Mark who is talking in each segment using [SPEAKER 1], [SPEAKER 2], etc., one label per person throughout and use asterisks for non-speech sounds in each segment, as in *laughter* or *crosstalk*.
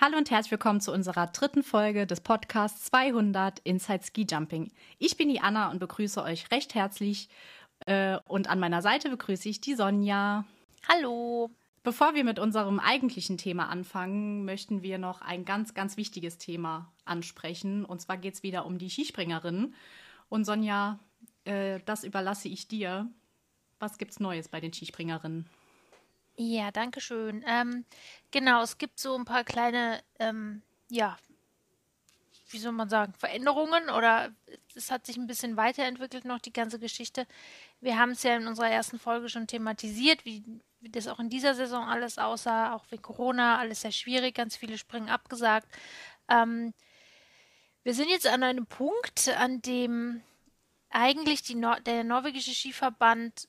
[SPEAKER 1] Hallo und herzlich willkommen zu unserer dritten Folge des Podcasts 200 Inside Ski Jumping. Ich bin die Anna und begrüße euch recht herzlich. Äh, und an meiner Seite begrüße ich die Sonja.
[SPEAKER 2] Hallo.
[SPEAKER 1] Bevor wir mit unserem eigentlichen Thema anfangen, möchten wir noch ein ganz, ganz wichtiges Thema ansprechen. Und zwar geht es wieder um die Skispringerinnen. Und Sonja, äh, das überlasse ich dir. Was gibt's Neues bei den Skispringerinnen?
[SPEAKER 2] Ja, danke schön. Ähm, genau, es gibt so ein paar kleine, ähm, ja, wie soll man sagen, Veränderungen oder es hat sich ein bisschen weiterentwickelt noch die ganze Geschichte. Wir haben es ja in unserer ersten Folge schon thematisiert, wie, wie das auch in dieser Saison alles aussah, auch wegen Corona, alles sehr schwierig, ganz viele Springen abgesagt. Ähm, wir sind jetzt an einem Punkt, an dem eigentlich die Nor der norwegische Skiverband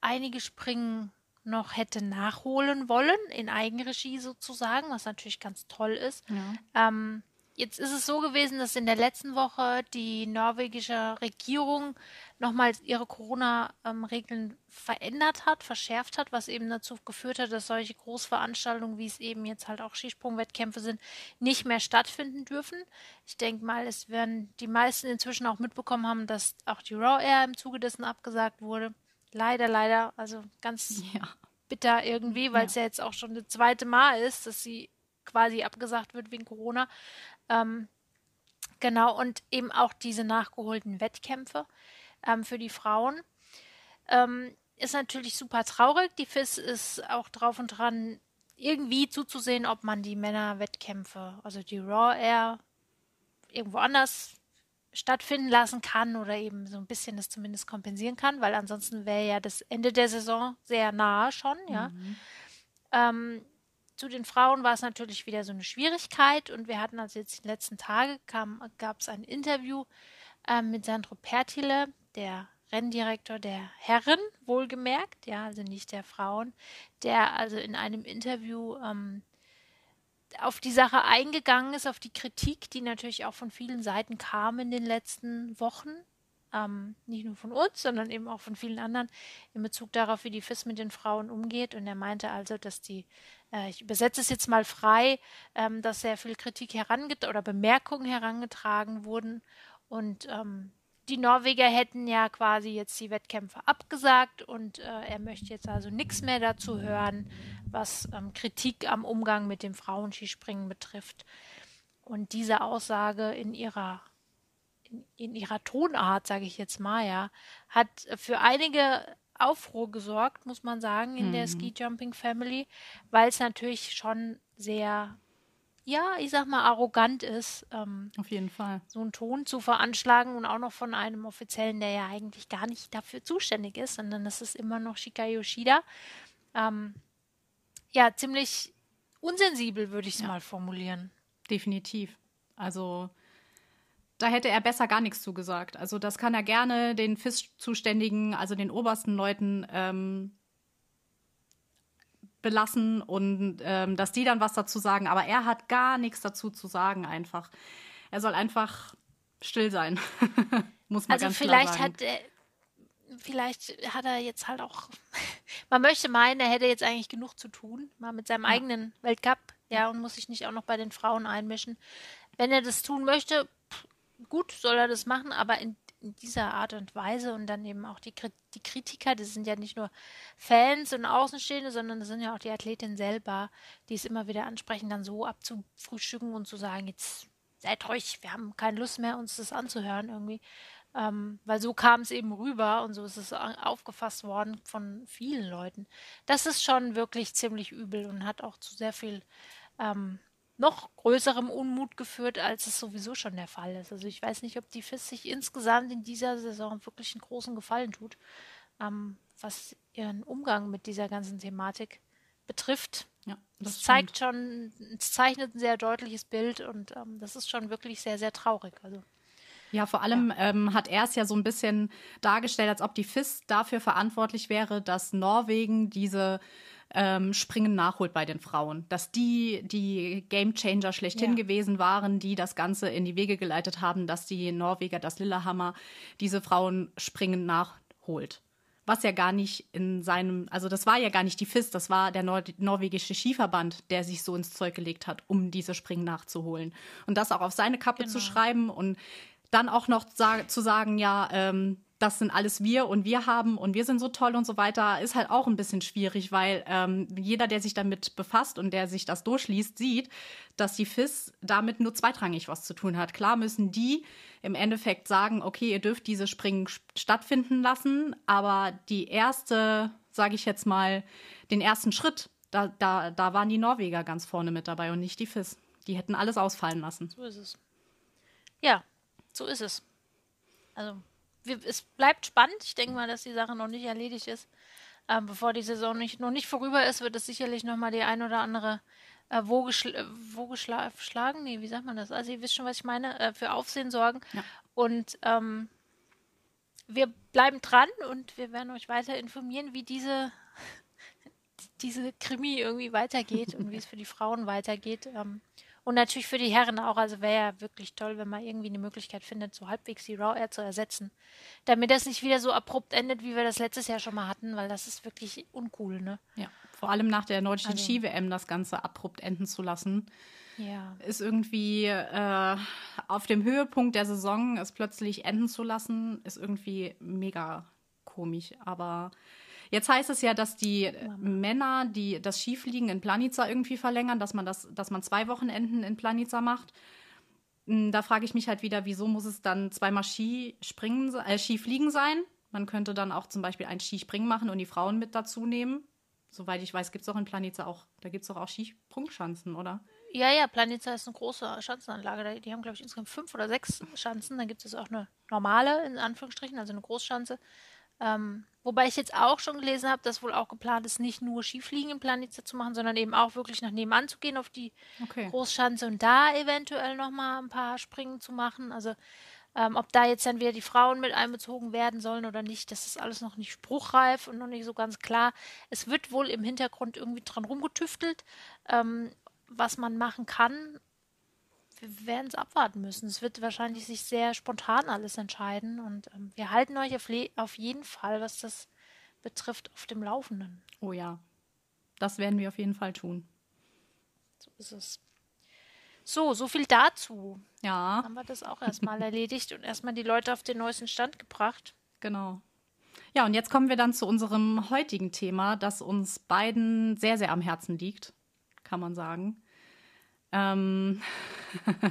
[SPEAKER 2] einige Springen noch hätte nachholen wollen, in Eigenregie sozusagen, was natürlich ganz toll ist. Ja. Ähm, jetzt ist es so gewesen, dass in der letzten Woche die norwegische Regierung nochmal ihre Corona-Regeln verändert hat, verschärft hat, was eben dazu geführt hat, dass solche Großveranstaltungen, wie es eben jetzt halt auch Skisprungwettkämpfe sind, nicht mehr stattfinden dürfen. Ich denke mal, es werden die meisten inzwischen auch mitbekommen haben, dass auch die Raw Air im Zuge dessen abgesagt wurde. Leider, leider, also ganz *laughs* ja. bitter irgendwie, weil es ja. ja. jetzt auch schon das zweite Mal ist, dass sie quasi abgesagt wird wegen Corona. Ähm, genau, und eben auch diese nachgeholten Wettkämpfe ähm, für die Frauen. Ähm, ist natürlich super traurig. Die FIS ist auch drauf und dran, irgendwie zuzusehen, ob man die Männerwettkämpfe, also die Raw Air, irgendwo anders stattfinden lassen kann oder eben so ein bisschen das zumindest kompensieren kann, weil ansonsten wäre ja das Ende der Saison sehr nahe schon, ja. Mhm. Ähm, zu den Frauen war es natürlich wieder so eine Schwierigkeit und wir hatten also jetzt die letzten Tage gab es ein Interview ähm, mit Sandro Pertile, der Renndirektor der Herren, wohlgemerkt, ja, also nicht der Frauen, der also in einem Interview ähm, auf die Sache eingegangen ist, auf die Kritik, die natürlich auch von vielen Seiten kam in den letzten Wochen. Ähm, nicht nur von uns, sondern eben auch von vielen anderen in Bezug darauf, wie die FIS mit den Frauen umgeht. Und er meinte also, dass die, äh, ich übersetze es jetzt mal frei, ähm, dass sehr viel Kritik herangetragen oder Bemerkungen herangetragen wurden und ähm, die Norweger hätten ja quasi jetzt die Wettkämpfe abgesagt und äh, er möchte jetzt also nichts mehr dazu hören, was ähm, Kritik am Umgang mit dem Frauenskispringen betrifft. Und diese Aussage in ihrer in, in ihrer Tonart, sage ich jetzt mal, ja, hat für einige Aufruhr gesorgt, muss man sagen, in mhm. der Ski Jumping Family, weil es natürlich schon sehr ja, ich sag mal, arrogant ist. Ähm,
[SPEAKER 1] Auf jeden Fall.
[SPEAKER 2] So einen Ton zu veranschlagen und auch noch von einem Offiziellen, der ja eigentlich gar nicht dafür zuständig ist, sondern es ist immer noch Shika Yoshida. Ähm, ja, ziemlich unsensibel, würde ich es ja. mal formulieren.
[SPEAKER 1] Definitiv. Also da hätte er besser gar nichts zugesagt. Also das kann er gerne den FIS-Zuständigen, also den obersten Leuten ähm, belassen und ähm, dass die dann was dazu sagen. Aber er hat gar nichts dazu zu sagen einfach. Er soll einfach still sein. *laughs* Muss man also ganz
[SPEAKER 2] vielleicht
[SPEAKER 1] klar sagen.
[SPEAKER 2] hat er vielleicht hat er jetzt halt auch *laughs* man möchte meinen, er hätte jetzt eigentlich genug zu tun, mal mit seinem ja. eigenen Weltcup, ja, und muss sich nicht auch noch bei den Frauen einmischen. Wenn er das tun möchte, gut, soll er das machen, aber in in dieser Art und Weise und dann eben auch die, die Kritiker, das sind ja nicht nur Fans und Außenstehende, sondern das sind ja auch die Athletinnen selber, die es immer wieder ansprechen, dann so abzufrühstücken und zu sagen, jetzt seid ruhig, wir haben keine Lust mehr, uns das anzuhören irgendwie. Ähm, weil so kam es eben rüber und so ist es aufgefasst worden von vielen Leuten. Das ist schon wirklich ziemlich übel und hat auch zu sehr viel ähm, noch größerem Unmut geführt, als es sowieso schon der Fall ist. Also ich weiß nicht, ob die FIS sich insgesamt in dieser Saison wirklich einen großen Gefallen tut, ähm, was ihren Umgang mit dieser ganzen Thematik betrifft. Ja, das, das zeigt schon, es zeichnet ein sehr deutliches Bild und ähm, das ist schon wirklich sehr, sehr traurig. Also
[SPEAKER 1] ja, vor allem ja. Ähm, hat er es ja so ein bisschen dargestellt, als ob die FIS dafür verantwortlich wäre, dass Norwegen diese ähm, Springen nachholt bei den Frauen. Dass die die Gamechanger schlechthin ja. gewesen waren, die das Ganze in die Wege geleitet haben, dass die Norweger, das Lillehammer, diese Frauen Springen nachholt. was ja gar nicht in seinem, also das war ja gar nicht die FIS, das war der Nor norwegische Skiverband, der sich so ins Zeug gelegt hat, um diese Springen nachzuholen. Und das auch auf seine Kappe genau. zu schreiben und dann auch noch zu sagen, ja, ähm, das sind alles wir und wir haben und wir sind so toll und so weiter, ist halt auch ein bisschen schwierig, weil ähm, jeder, der sich damit befasst und der sich das durchliest, sieht, dass die FIS damit nur zweitrangig was zu tun hat. Klar müssen die im Endeffekt sagen, okay, ihr dürft diese Springen stattfinden lassen, aber die erste, sage ich jetzt mal, den ersten Schritt, da, da, da waren die Norweger ganz vorne mit dabei und nicht die FIS. Die hätten alles ausfallen lassen.
[SPEAKER 2] So ist es. Ja, so ist es. Also wir, es bleibt spannend. Ich denke mal, dass die Sache noch nicht erledigt ist. Ähm, bevor die Saison nicht, noch nicht vorüber ist, wird es sicherlich noch mal die ein oder andere äh, Woge, schl Woge schla schlagen. Nee, wie sagt man das? Also ihr wisst schon, was ich meine. Äh, für Aufsehen sorgen. Ja. Und ähm, wir bleiben dran und wir werden euch weiter informieren, wie diese, *laughs* diese Krimi irgendwie weitergeht und wie es für die Frauen weitergeht. Ähm, und natürlich für die Herren auch. Also wäre ja wirklich toll, wenn man irgendwie eine Möglichkeit findet, so halbwegs die Raw Air zu ersetzen. Damit das nicht wieder so abrupt endet, wie wir das letztes Jahr schon mal hatten, weil das ist wirklich uncool, ne?
[SPEAKER 1] Ja, vor allem nach der nordischen also, Ski-WM das Ganze abrupt enden zu lassen. Ja. Ist irgendwie äh, auf dem Höhepunkt der Saison es plötzlich enden zu lassen, ist irgendwie mega komisch. Aber Jetzt heißt es ja, dass die Männer, die das Skifliegen in Planica irgendwie verlängern, dass man das, dass man zwei Wochenenden in Planica macht. Hm, da frage ich mich halt wieder, wieso muss es dann zweimal Skispringen, äh, Skifliegen sein? Man könnte dann auch zum Beispiel ein Skispringen machen und die Frauen mit dazu nehmen. Soweit ich weiß, gibt es auch in Planica auch, da gibt es doch auch Skisprungschanzen, oder?
[SPEAKER 2] Ja, ja, Planica ist eine große Schanzenanlage. Die haben, glaube ich, insgesamt fünf oder sechs Schanzen. Dann gibt es auch eine normale, in Anführungsstrichen, also eine Großschanze. Ähm, wobei ich jetzt auch schon gelesen habe, dass wohl auch geplant ist, nicht nur Skifliegen in Planitza zu machen, sondern eben auch wirklich nach nebenan zu gehen auf die okay. Großschanze und da eventuell nochmal ein paar Springen zu machen. Also ähm, ob da jetzt dann wieder die Frauen mit einbezogen werden sollen oder nicht, das ist alles noch nicht spruchreif und noch nicht so ganz klar. Es wird wohl im Hintergrund irgendwie dran rumgetüftelt, ähm, was man machen kann wir werden es abwarten müssen. Es wird wahrscheinlich sich sehr spontan alles entscheiden und ähm, wir halten euch auf, auf, jeden Fall, was das betrifft, auf dem Laufenden.
[SPEAKER 1] Oh ja, das werden wir auf jeden Fall tun.
[SPEAKER 2] So ist es. So, so viel dazu.
[SPEAKER 1] Ja.
[SPEAKER 2] Haben wir das auch erstmal *laughs* erledigt und erstmal die Leute auf den neuesten Stand gebracht.
[SPEAKER 1] Genau. Ja, und jetzt kommen wir dann zu unserem heutigen Thema, das uns beiden sehr, sehr am Herzen liegt, kann man sagen. Ähm, *laughs*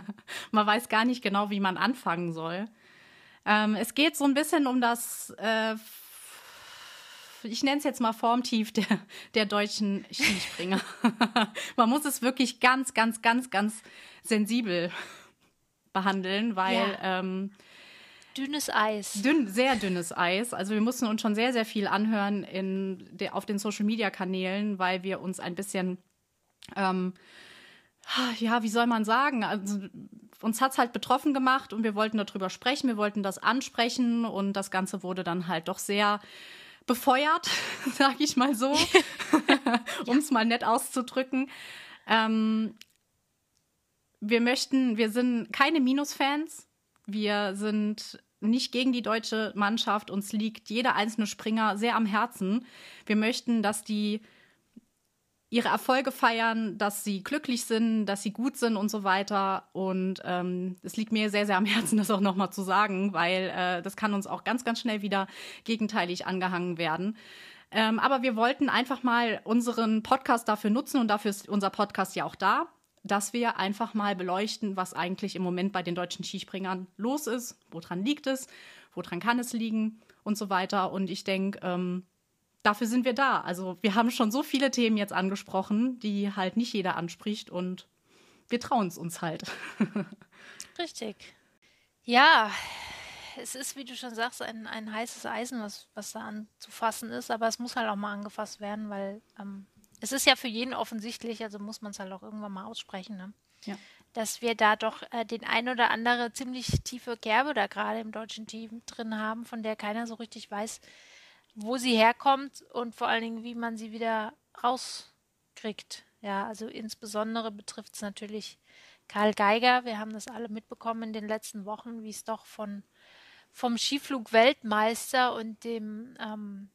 [SPEAKER 1] man weiß gar nicht genau, wie man anfangen soll. Ähm, es geht so ein bisschen um das, äh, ich nenne es jetzt mal Formtief der, der deutschen Skispringer. *laughs* man muss es wirklich ganz, ganz, ganz, ganz sensibel behandeln, weil ja. ähm,
[SPEAKER 2] dünnes Eis.
[SPEAKER 1] Dünn, sehr dünnes Eis. Also wir mussten uns schon sehr, sehr viel anhören in de, auf den Social-Media-Kanälen, weil wir uns ein bisschen ähm, ja, wie soll man sagen? Also, uns hat es halt betroffen gemacht und wir wollten darüber sprechen, wir wollten das ansprechen und das Ganze wurde dann halt doch sehr befeuert, *laughs* sag ich mal so, *laughs* um es mal nett auszudrücken. Ähm, wir möchten, wir sind keine Minusfans. Wir sind nicht gegen die deutsche Mannschaft. Uns liegt jeder einzelne Springer sehr am Herzen. Wir möchten, dass die ihre Erfolge feiern, dass sie glücklich sind, dass sie gut sind und so weiter. Und ähm, es liegt mir sehr, sehr am Herzen, *laughs* das auch nochmal zu sagen, weil äh, das kann uns auch ganz, ganz schnell wieder gegenteilig angehangen werden. Ähm, aber wir wollten einfach mal unseren Podcast dafür nutzen und dafür ist unser Podcast ja auch da, dass wir einfach mal beleuchten, was eigentlich im Moment bei den deutschen Skispringern los ist, woran liegt es, woran kann es liegen und so weiter. Und ich denke, ähm, dafür sind wir da. Also wir haben schon so viele Themen jetzt angesprochen, die halt nicht jeder anspricht und wir trauen es uns halt. *laughs*
[SPEAKER 2] Richtig. Ja, es ist, wie du schon sagst, ein, ein heißes Eisen, was, was da anzufassen ist, aber es muss halt auch mal angefasst werden, weil ähm, es ist ja für jeden offensichtlich, also muss man es halt auch irgendwann mal aussprechen, ne? ja. dass wir da doch äh, den ein oder andere ziemlich tiefe Kerbe da gerade im deutschen Team drin haben, von der keiner so richtig weiß, wo sie herkommt und vor allen Dingen, wie man sie wieder rauskriegt. Ja, also insbesondere betrifft es natürlich Karl Geiger. Wir haben das alle mitbekommen in den letzten Wochen, wie es doch von vom Skiflug-Weltmeister und dem ähm,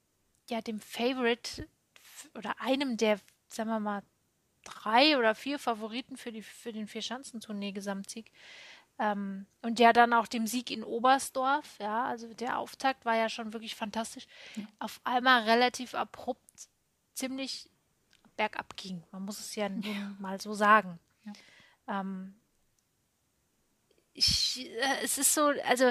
[SPEAKER 2] ja, dem Favorite oder einem der, sagen wir mal, drei oder vier Favoriten für, die, für den Vier-Schanzentournee-Gesamtsieg. Ähm, und ja, dann auch dem Sieg in Oberstdorf, ja, also der Auftakt war ja schon wirklich fantastisch. Ja. Auf einmal relativ abrupt, ziemlich bergab ging. Man muss es ja, ja. mal so sagen. Ja. Ähm, ich, äh, es ist so, also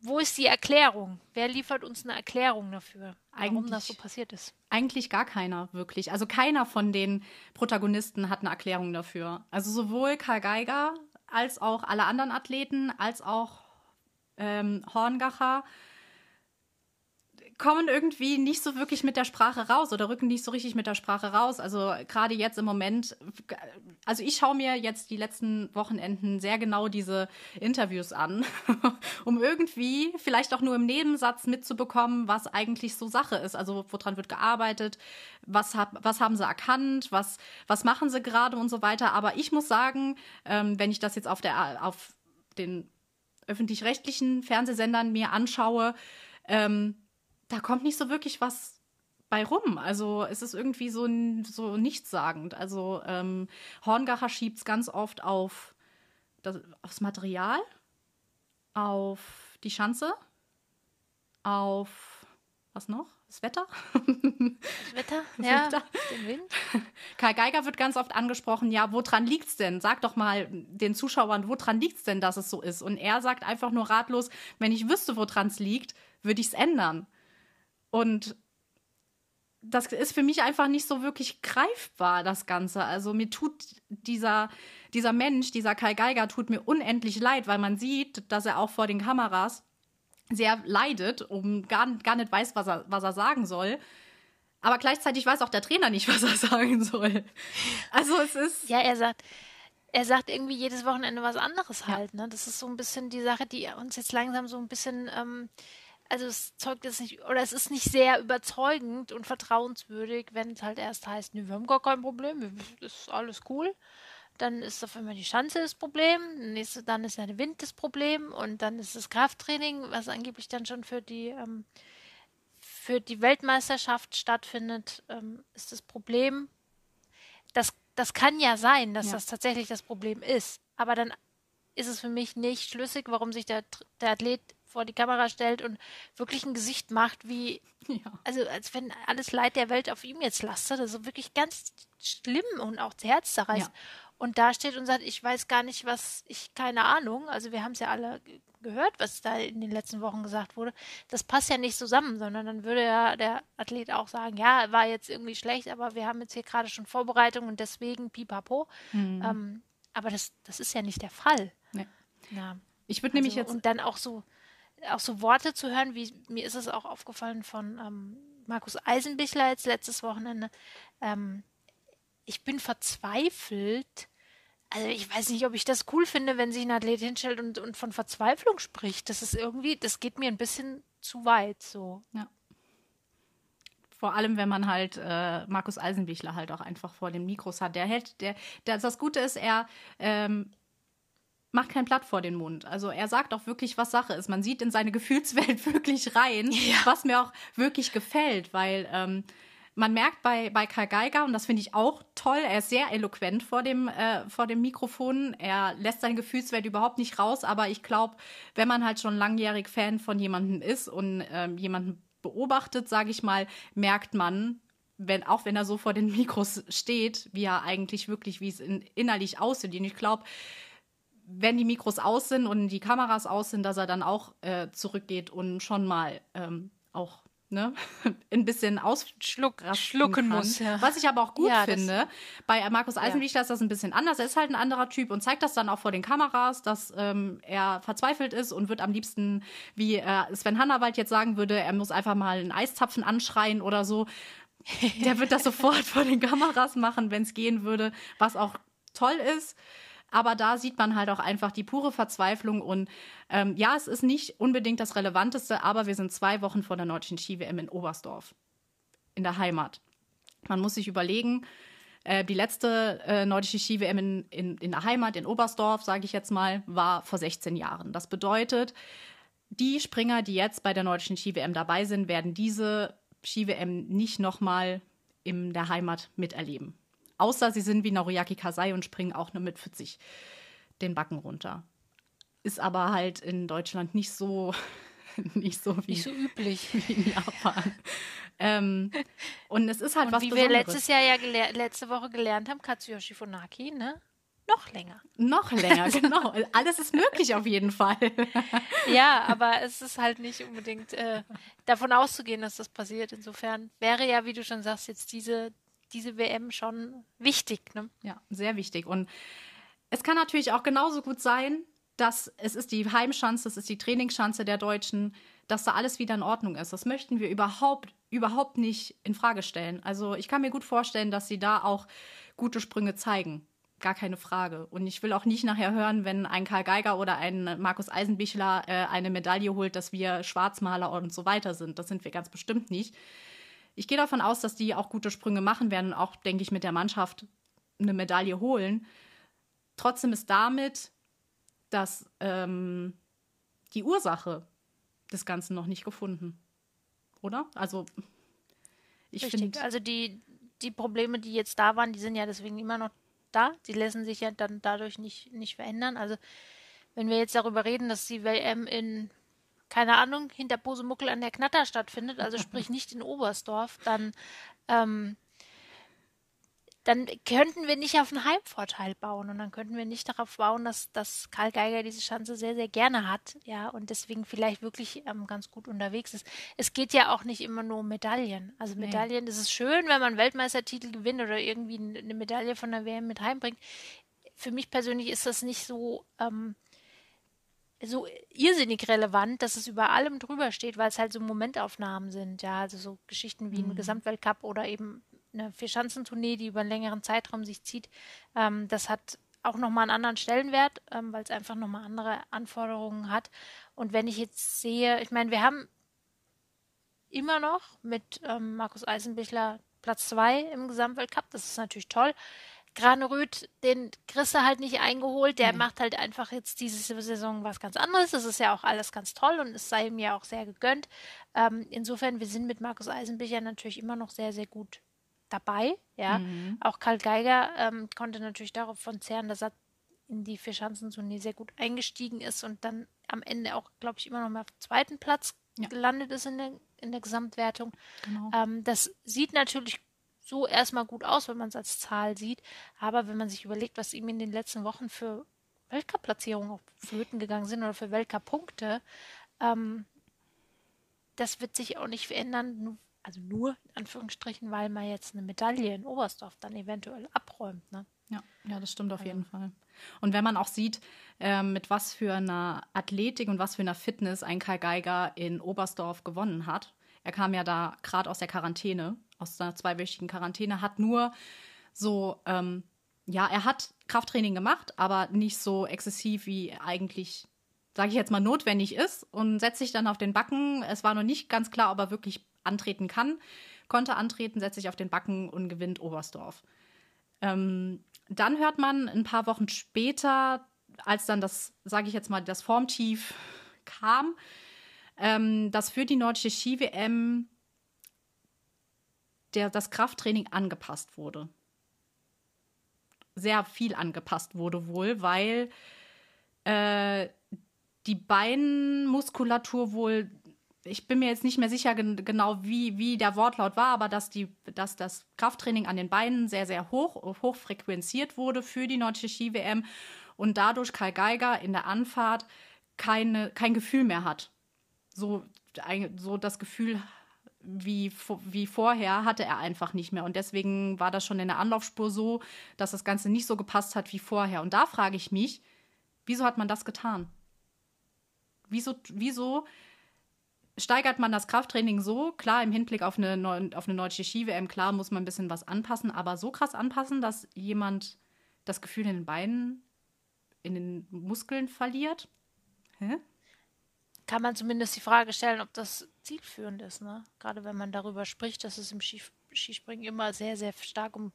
[SPEAKER 2] wo ist die Erklärung? Wer liefert uns eine Erklärung dafür, warum eigentlich, das so passiert ist?
[SPEAKER 1] Eigentlich gar keiner, wirklich. Also keiner von den Protagonisten hat eine Erklärung dafür. Also sowohl Karl Geiger als auch alle anderen Athleten, als auch ähm, Horngacher kommen irgendwie nicht so wirklich mit der Sprache raus oder rücken nicht so richtig mit der Sprache raus. Also gerade jetzt im Moment, also ich schaue mir jetzt die letzten Wochenenden sehr genau diese Interviews an, *laughs* um irgendwie vielleicht auch nur im Nebensatz mitzubekommen, was eigentlich so Sache ist. Also woran wird gearbeitet, was, hab, was haben sie erkannt, was, was machen sie gerade und so weiter. Aber ich muss sagen, ähm, wenn ich das jetzt auf, der, auf den öffentlich-rechtlichen Fernsehsendern mir anschaue, ähm, da kommt nicht so wirklich was bei rum. Also es ist irgendwie so, so nichtssagend. Also ähm, Horngacher schiebt es ganz oft auf das, aufs Material, auf die Schanze, auf was noch? Das Wetter?
[SPEAKER 2] Das Wetter, *laughs* ja, Wetter. den Wind. *laughs*
[SPEAKER 1] Karl Geiger wird ganz oft angesprochen, ja, woran liegt's denn? Sag doch mal den Zuschauern, woran liegt's denn, dass es so ist? Und er sagt einfach nur ratlos, wenn ich wüsste, woran es liegt, würde ich es ändern. Und das ist für mich einfach nicht so wirklich greifbar, das Ganze. Also mir tut dieser, dieser Mensch, dieser Kai Geiger, tut mir unendlich leid, weil man sieht, dass er auch vor den Kameras sehr leidet und gar, gar nicht weiß, was er, was er sagen soll. Aber gleichzeitig weiß auch der Trainer nicht, *laughs* was er sagen soll. Also es ist.
[SPEAKER 2] Ja, er sagt, er sagt irgendwie jedes Wochenende was anderes halt. Ne? Das ist so ein bisschen die Sache, die uns jetzt langsam so ein bisschen ähm, also es zeugt jetzt nicht, oder es ist nicht sehr überzeugend und vertrauenswürdig, wenn es halt erst heißt, nee, wir haben gar kein Problem, ist alles cool. Dann ist auf einmal die Schanze das Problem, nächste, dann ist ja der Wind das Problem und dann ist das Krafttraining, was angeblich dann schon für die ähm, für die Weltmeisterschaft stattfindet, ähm, ist das Problem. Das, das kann ja sein, dass ja. das tatsächlich das Problem ist. Aber dann ist es für mich nicht schlüssig, warum sich der, der Athlet vor die Kamera stellt und wirklich ein Gesicht macht, wie, *laughs* ja. also als wenn alles Leid der Welt auf ihm jetzt lastet. Also wirklich ganz schlimm und auch das Herz zerreißt. Ja. Und da steht und sagt, ich weiß gar nicht, was, ich, keine Ahnung. Also wir haben es ja alle gehört, was da in den letzten Wochen gesagt wurde. Das passt ja nicht zusammen, sondern dann würde ja der Athlet auch sagen, ja, war jetzt irgendwie schlecht, aber wir haben jetzt hier gerade schon Vorbereitung und deswegen pipapo. Mhm. Ähm, aber das, das ist ja nicht der Fall. Nee.
[SPEAKER 1] Ja. Ich würde also, nämlich jetzt.
[SPEAKER 2] Und dann auch so, auch so Worte zu hören, wie mir ist es auch aufgefallen von ähm, Markus Eisenbichler jetzt letztes Wochenende. Ähm, ich bin verzweifelt. Also ich weiß nicht, ob ich das cool finde, wenn sich ein Athlet hinstellt und, und von Verzweiflung spricht. Das ist irgendwie, das geht mir ein bisschen zu weit so.
[SPEAKER 1] Ja. Vor allem, wenn man halt äh, Markus Eisenbichler halt auch einfach vor den Mikros hat. Der hält, der, der das Gute ist, er ähm, macht kein Blatt vor den Mund. Also er sagt auch wirklich, was Sache ist. Man sieht in seine *laughs* Gefühlswelt wirklich rein, ja. was mir auch wirklich gefällt, weil ähm, man merkt bei, bei Karl Geiger, und das finde ich auch toll, er ist sehr eloquent vor dem, äh, vor dem Mikrofon. Er lässt seine Gefühlswelt überhaupt nicht raus, aber ich glaube, wenn man halt schon langjährig Fan von jemandem ist und ähm, jemanden beobachtet, sage ich mal, merkt man, wenn, auch wenn er so vor den *laughs* Mikros steht, wie er eigentlich wirklich, wie es in, innerlich aussieht. Und ich glaube, wenn die Mikros aus sind und die Kameras aus sind, dass er dann auch äh, zurückgeht und schon mal ähm, auch ne, *laughs* ein bisschen ausschlucken muss. Ja. Was ich aber auch gut ja, finde. Bei Markus Eisenbichler ja. ist das ein bisschen anders. Er ist halt ein anderer Typ und zeigt das dann auch vor den Kameras, dass ähm, er verzweifelt ist und wird am liebsten, wie äh, Sven Hannawald jetzt sagen würde, er muss einfach mal einen Eiszapfen anschreien oder so. Der wird das *laughs* sofort vor den Kameras machen, wenn es gehen würde, was auch toll ist. Aber da sieht man halt auch einfach die pure Verzweiflung. Und ähm, ja, es ist nicht unbedingt das Relevanteste, aber wir sind zwei Wochen vor der nordischen Ski-WM in Oberstdorf, in der Heimat. Man muss sich überlegen, äh, die letzte äh, nordische Ski-WM in, in, in der Heimat, in Oberstdorf, sage ich jetzt mal, war vor 16 Jahren. Das bedeutet, die Springer, die jetzt bei der nordischen Ski-WM dabei sind, werden diese Ski-WM nicht nochmal in der Heimat miterleben. Außer sie sind wie Noriaki Kasai und springen auch nur mit 40 den Backen runter. Ist aber halt in Deutschland nicht so, *laughs* nicht so wie
[SPEAKER 2] nicht so üblich *laughs*
[SPEAKER 1] wie in Japan. ähm, und es ist halt
[SPEAKER 2] und
[SPEAKER 1] was
[SPEAKER 2] wie
[SPEAKER 1] Besonderes.
[SPEAKER 2] wir letztes Jahr ja letzte Woche gelernt haben, Katsuyoshi Funaki, ne? Noch länger.
[SPEAKER 1] Noch länger, *laughs* genau. Alles ist möglich auf jeden Fall.
[SPEAKER 2] ja, aber es ist halt nicht unbedingt äh, davon auszugehen, dass das passiert. Insofern wäre ja, wie du schon sagst, jetzt diese, diese WM schon wichtig. Ne?
[SPEAKER 1] Ja, sehr wichtig. Und es kann natürlich auch genauso gut sein, dass es ist die Heimschanze, es ist die Trainingsschanze der Deutschen, dass da alles wieder in Ordnung ist. Das möchten wir überhaupt, überhaupt nicht in Frage stellen. Also ich kann mir gut vorstellen, dass sie da auch gute Sprünge zeigen. Gar keine Frage. Und ich will auch nicht nachher hören, wenn ein Karl Geiger oder ein Markus Eisenbichler äh, eine Medaille holt, dass wir Schwarzmaler und so weiter sind. Das sind wir ganz bestimmt nicht. Ich gehe davon aus, dass die auch gute Sprünge machen werden, auch, denke ich, mit der Mannschaft eine Medaille holen. Trotzdem ist damit dass, ähm, die Ursache des Ganzen noch nicht gefunden. Oder? Also, ich finde.
[SPEAKER 2] Also, die, die Probleme, die jetzt da waren, die sind ja deswegen immer noch da. Die lassen sich ja dann dadurch nicht, nicht verändern. Also, wenn wir jetzt darüber reden, dass die WM in, keine Ahnung, hinter Posemuckel an der Knatter stattfindet, also sprich *laughs* nicht in Oberstdorf, dann ähm, dann könnten wir nicht auf einen Heimvorteil bauen und dann könnten wir nicht darauf bauen, dass, dass Karl Geiger diese Chance sehr, sehr gerne hat, ja, und deswegen vielleicht wirklich ähm, ganz gut unterwegs ist. Es geht ja auch nicht immer nur um Medaillen. Also Medaillen, nee. das ist schön, wenn man Weltmeistertitel gewinnt oder irgendwie eine Medaille von der WM mit heimbringt. Für mich persönlich ist das nicht so, ähm, so irrsinnig relevant, dass es über allem drüber steht, weil es halt so Momentaufnahmen sind, ja, also so Geschichten wie mhm. ein Gesamtweltcup oder eben eine Vierschanzentournee, die über einen längeren Zeitraum sich zieht, ähm, das hat auch nochmal einen anderen Stellenwert, ähm, weil es einfach nochmal andere Anforderungen hat. Und wenn ich jetzt sehe, ich meine, wir haben immer noch mit ähm, Markus Eisenbichler Platz zwei im Gesamtweltcup, das ist natürlich toll. Graneröd, den kriegst du halt nicht eingeholt. Der mhm. macht halt einfach jetzt diese Saison was ganz anderes. Das ist ja auch alles ganz toll und es sei ihm ja auch sehr gegönnt. Ähm, insofern, wir sind mit Markus Eisenbichler natürlich immer noch sehr, sehr gut dabei. Ja, mhm. auch Karl Geiger ähm, konnte natürlich darauf von zehren, dass er in die Vierschanzentournee sehr gut eingestiegen ist und dann am Ende auch, glaube ich, immer noch mal auf dem zweiten Platz ja. gelandet ist in der, in der Gesamtwertung. Genau. Ähm, das sieht natürlich so erstmal gut aus, wenn man es als Zahl sieht. Aber wenn man sich überlegt, was ihm in den letzten Wochen für Weltcup-Platzierungen auf Flöten gegangen sind oder für Weltcup-Punkte, ähm, das wird sich auch nicht verändern, also nur in Anführungsstrichen, weil man jetzt eine Medaille in Oberstdorf dann eventuell abräumt. Ne?
[SPEAKER 1] Ja, ja, das stimmt auf also. jeden Fall. Und wenn man auch sieht, äh, mit was für einer Athletik und was für einer Fitness ein Kai Geiger in Oberstdorf gewonnen hat. Er kam ja da gerade aus der Quarantäne, aus einer zweiwöchigen Quarantäne, hat nur so, ähm, ja, er hat Krafttraining gemacht, aber nicht so exzessiv wie eigentlich sage ich jetzt mal, notwendig ist und setzt sich dann auf den Backen. Es war noch nicht ganz klar, ob er wirklich antreten kann, konnte antreten, setzt sich auf den Backen und gewinnt Oberstdorf. Ähm, dann hört man ein paar Wochen später, als dann das, sage ich jetzt mal, das Formtief kam, ähm, dass für die nordische Ski-WM das Krafttraining angepasst wurde. Sehr viel angepasst wurde wohl, weil äh, die Beinmuskulatur wohl ich bin mir jetzt nicht mehr sicher genau, wie, wie der Wortlaut war, aber dass, die, dass das Krafttraining an den Beinen sehr, sehr hoch, hoch frequenziert wurde für die Nordische Ski-WM und dadurch Kai Geiger in der Anfahrt keine, kein Gefühl mehr hat. So, so das Gefühl wie, wie vorher hatte er einfach nicht mehr. Und deswegen war das schon in der Anlaufspur so, dass das Ganze nicht so gepasst hat wie vorher. Und da frage ich mich, wieso hat man das getan? Wieso, wieso steigert man das Krafttraining so, klar, im Hinblick auf eine, Neu auf eine deutsche Ski-WM, klar, muss man ein bisschen was anpassen, aber so krass anpassen, dass jemand das Gefühl in den Beinen, in den Muskeln verliert? Hä?
[SPEAKER 2] Kann man zumindest die Frage stellen, ob das zielführend ist, ne? Gerade wenn man darüber spricht, dass es im Skispringen immer sehr, sehr stark um,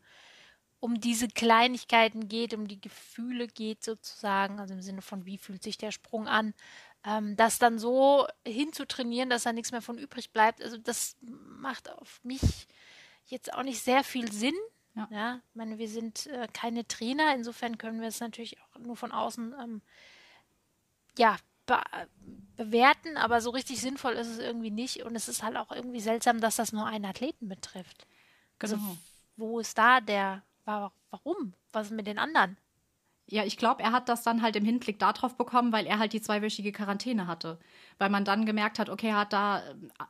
[SPEAKER 2] um diese Kleinigkeiten geht, um die Gefühle geht sozusagen, also im Sinne von, wie fühlt sich der Sprung an, ähm, das dann so hinzutrainieren, dass da nichts mehr von übrig bleibt, also das macht auf mich jetzt auch nicht sehr viel Sinn. Ja, ja ich meine, wir sind äh, keine Trainer, insofern können wir es natürlich auch nur von außen ähm, ja, be bewerten, aber so richtig sinnvoll ist es irgendwie nicht. Und es ist halt auch irgendwie seltsam, dass das nur einen Athleten betrifft. Also genau. Also, wo ist da der, warum? Was ist mit den anderen?
[SPEAKER 1] Ja, ich glaube, er hat das dann halt im Hinblick darauf bekommen, weil er halt die zweiwöchige Quarantäne hatte. Weil man dann gemerkt hat, okay, er hat da,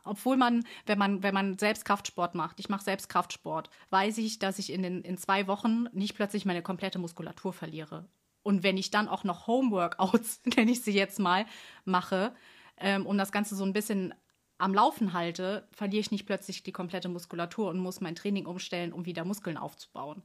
[SPEAKER 1] obwohl man, wenn man, wenn man selbst Kraftsport macht, ich mache selbst Kraftsport, weiß ich, dass ich in, den, in zwei Wochen nicht plötzlich meine komplette Muskulatur verliere. Und wenn ich dann auch noch Homeworkouts, *laughs* nenne ich sie jetzt mal, mache ähm, und das Ganze so ein bisschen am Laufen halte, verliere ich nicht plötzlich die komplette Muskulatur und muss mein Training umstellen, um wieder Muskeln aufzubauen.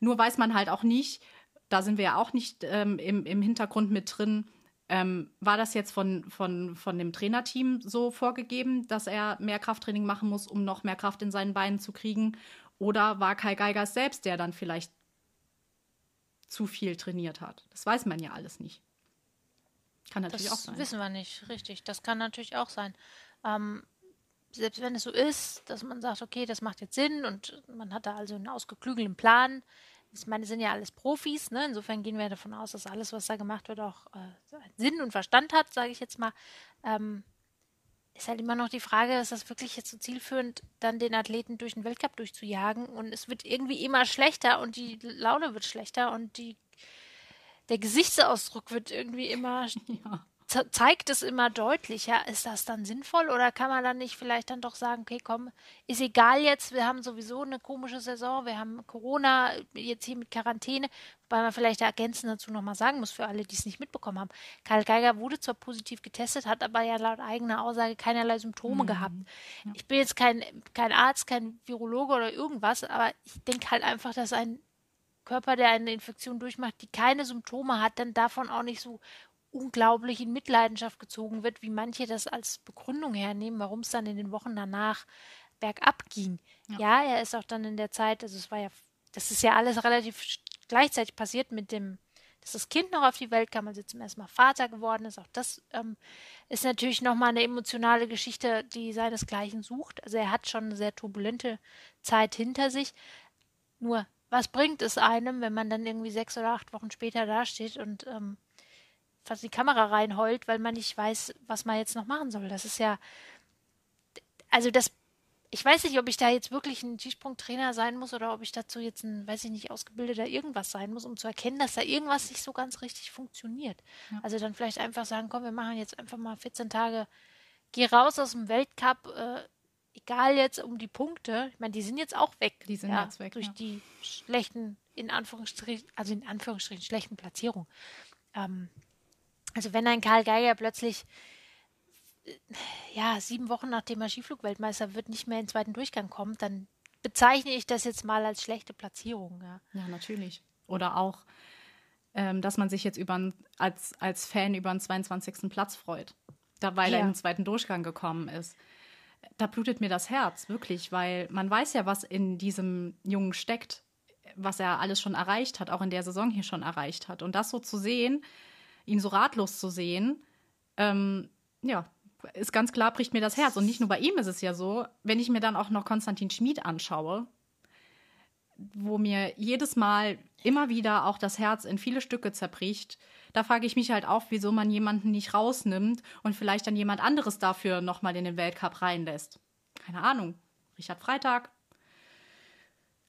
[SPEAKER 1] Nur weiß man halt auch nicht, da sind wir ja auch nicht ähm, im, im Hintergrund mit drin. Ähm, war das jetzt von, von, von dem Trainerteam so vorgegeben, dass er mehr Krafttraining machen muss, um noch mehr Kraft in seinen Beinen zu kriegen? Oder war Kai Geigers selbst, der dann vielleicht zu viel trainiert hat? Das weiß man ja alles nicht.
[SPEAKER 2] Kann natürlich das auch sein. Das wissen wir nicht, richtig. Das kann natürlich auch sein. Ähm, selbst wenn es so ist, dass man sagt, okay, das macht jetzt Sinn und man hat da also einen ausgeklügelten Plan, ich meine, sind ja alles Profis, ne? Insofern gehen wir davon aus, dass alles, was da gemacht wird, auch äh, Sinn und Verstand hat, sage ich jetzt mal. Ähm, ist halt immer noch die Frage, ist das wirklich jetzt so zielführend, dann den Athleten durch den Weltcup durchzujagen? Und es wird irgendwie immer schlechter und die Laune wird schlechter und die, der Gesichtsausdruck wird irgendwie immer *laughs* ja zeigt es immer deutlicher. Ist das dann sinnvoll oder kann man dann nicht vielleicht dann doch sagen, okay, komm, ist egal jetzt, wir haben sowieso eine komische Saison, wir haben Corona, jetzt hier mit Quarantäne, wobei man vielleicht ergänzend dazu nochmal sagen muss, für alle, die es nicht mitbekommen haben. Karl Geiger wurde zwar positiv getestet, hat aber ja laut eigener Aussage keinerlei Symptome mhm. gehabt. Ja. Ich bin jetzt kein, kein Arzt, kein Virologe oder irgendwas, aber ich denke halt einfach, dass ein Körper, der eine Infektion durchmacht, die keine Symptome hat, dann davon auch nicht so unglaublich in Mitleidenschaft gezogen wird, wie manche das als Begründung hernehmen, warum es dann in den Wochen danach bergab ging. Ja. ja. er ist auch dann in der Zeit, also es war ja, das ist ja alles relativ gleichzeitig passiert mit dem, dass das Kind noch auf die Welt kam, also zum ersten Mal Vater geworden ist. Auch das ähm, ist natürlich nochmal eine emotionale Geschichte, die seinesgleichen sucht. Also er hat schon eine sehr turbulente Zeit hinter sich. Nur, was bringt es einem, wenn man dann irgendwie sechs oder acht Wochen später dasteht und ähm, fast die Kamera reinheult, weil man nicht weiß, was man jetzt noch machen soll. Das ist ja, also das, ich weiß nicht, ob ich da jetzt wirklich ein Skisprungtrainer sein muss oder ob ich dazu jetzt ein, weiß ich nicht, ausgebildeter irgendwas sein muss, um zu erkennen, dass da irgendwas nicht so ganz richtig funktioniert. Ja. Also dann vielleicht einfach sagen, komm, wir machen jetzt einfach mal 14 Tage, geh raus aus dem Weltcup, äh, egal jetzt um die Punkte, ich meine, die sind jetzt auch weg.
[SPEAKER 1] Die sind ja, jetzt weg.
[SPEAKER 2] Durch ja. die schlechten, in Anführungsstrichen, also in Anführungsstrichen schlechten Platzierungen. Ähm, also wenn ein Karl Geiger plötzlich äh, ja, sieben Wochen nachdem er Skiflugweltmeister wird, nicht mehr in den zweiten Durchgang kommt, dann bezeichne ich das jetzt mal als schlechte Platzierung. Ja,
[SPEAKER 1] ja natürlich. Oder auch, ähm, dass man sich jetzt über, als, als Fan über den 22. Platz freut, da, weil ja. er in den zweiten Durchgang gekommen ist. Da blutet mir das Herz, wirklich, weil man weiß ja, was in diesem Jungen steckt, was er alles schon erreicht hat, auch in der Saison hier schon erreicht hat. Und das so zu sehen, ihn so ratlos zu sehen, ähm, ja, ist ganz klar, bricht mir das Herz. Und nicht nur bei ihm ist es ja so, wenn ich mir dann auch noch Konstantin Schmid anschaue, wo mir jedes Mal immer wieder auch das Herz in viele Stücke zerbricht, da frage ich mich halt auch, wieso man jemanden nicht rausnimmt und vielleicht dann jemand anderes dafür nochmal in den Weltcup reinlässt. Keine Ahnung. Richard Freitag,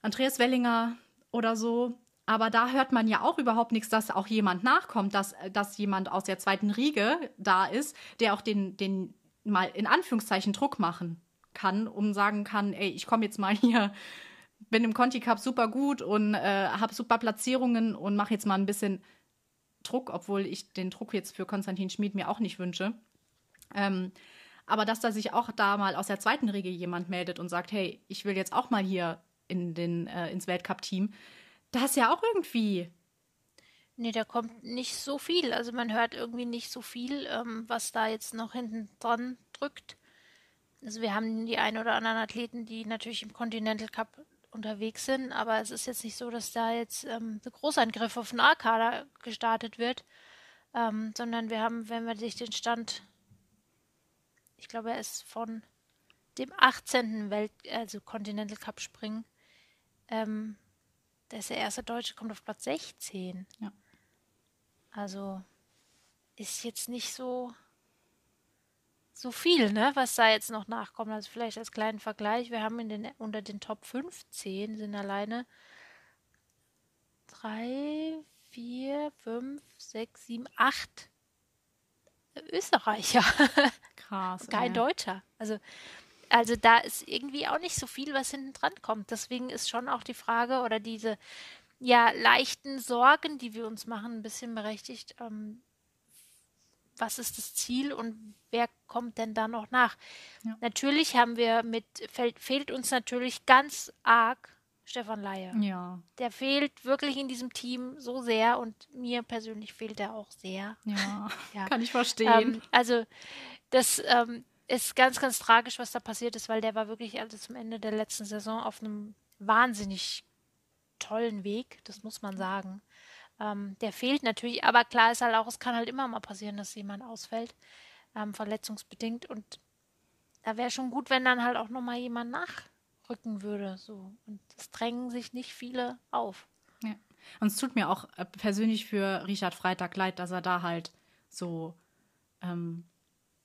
[SPEAKER 1] Andreas Wellinger oder so. Aber da hört man ja auch überhaupt nichts, dass auch jemand nachkommt, dass, dass jemand aus der zweiten Riege da ist, der auch den, den mal in Anführungszeichen Druck machen kann, um sagen kann, ey, ich komme jetzt mal hier, bin im Conti Cup super gut und äh, habe super Platzierungen und mache jetzt mal ein bisschen Druck, obwohl ich den Druck jetzt für Konstantin Schmid mir auch nicht wünsche. Ähm, aber dass da sich auch da mal aus der zweiten Riege jemand meldet und sagt, hey, ich will jetzt auch mal hier in den, äh, ins Weltcup-Team, da ist ja auch irgendwie.
[SPEAKER 2] Nee, da kommt nicht so viel. Also man hört irgendwie nicht so viel, ähm, was da jetzt noch hinten dran drückt. Also wir haben die ein oder anderen Athleten, die natürlich im Continental Cup unterwegs sind, aber es ist jetzt nicht so, dass da jetzt ähm, der Großangriff auf den A-Kader gestartet wird. ähm, sondern wir haben, wenn man sich den Stand, ich glaube, er ist von dem 18. Welt, also Continental Cup Springen, ähm, der ist der erste Deutsche, kommt auf Platz 16.
[SPEAKER 1] Ja.
[SPEAKER 2] Also ist jetzt nicht so so viel, ne, was da jetzt noch nachkommt. Also vielleicht als kleinen Vergleich, wir haben in den, unter den Top 15 sind alleine drei, vier, fünf, sechs, sieben, acht Österreicher.
[SPEAKER 1] Krass.
[SPEAKER 2] Kein
[SPEAKER 1] ey.
[SPEAKER 2] Deutscher. Also, also da ist irgendwie auch nicht so viel, was hinten dran kommt. Deswegen ist schon auch die Frage oder diese ja leichten Sorgen, die wir uns machen, ein bisschen berechtigt. Ähm, was ist das Ziel und wer kommt denn da noch nach?
[SPEAKER 1] Ja.
[SPEAKER 2] Natürlich haben wir mit, fehlt, fehlt uns natürlich ganz arg Stefan Laie.
[SPEAKER 1] Ja,
[SPEAKER 2] Der fehlt wirklich in diesem Team so sehr und mir persönlich fehlt er auch sehr.
[SPEAKER 1] ja, *laughs*
[SPEAKER 2] Ja.
[SPEAKER 1] kann ich verstehen.
[SPEAKER 2] Ähm, also das ähm, ist ganz, ganz tragisch, was da passiert ist, weil der war wirklich also zum Ende der letzten Saison auf einem wahnsinnig tollen Weg, das muss man sagen. Ähm, der fehlt natürlich, aber klar ist halt auch, es kann halt immer mal passieren, dass jemand ausfällt, ähm, verletzungsbedingt. Und da wäre schon gut, wenn dann halt auch nochmal jemand nachrücken würde. So. Und es drängen sich nicht viele auf.
[SPEAKER 1] Ja. Und es tut mir auch äh, persönlich für Richard Freitag leid, dass er da halt so, ähm,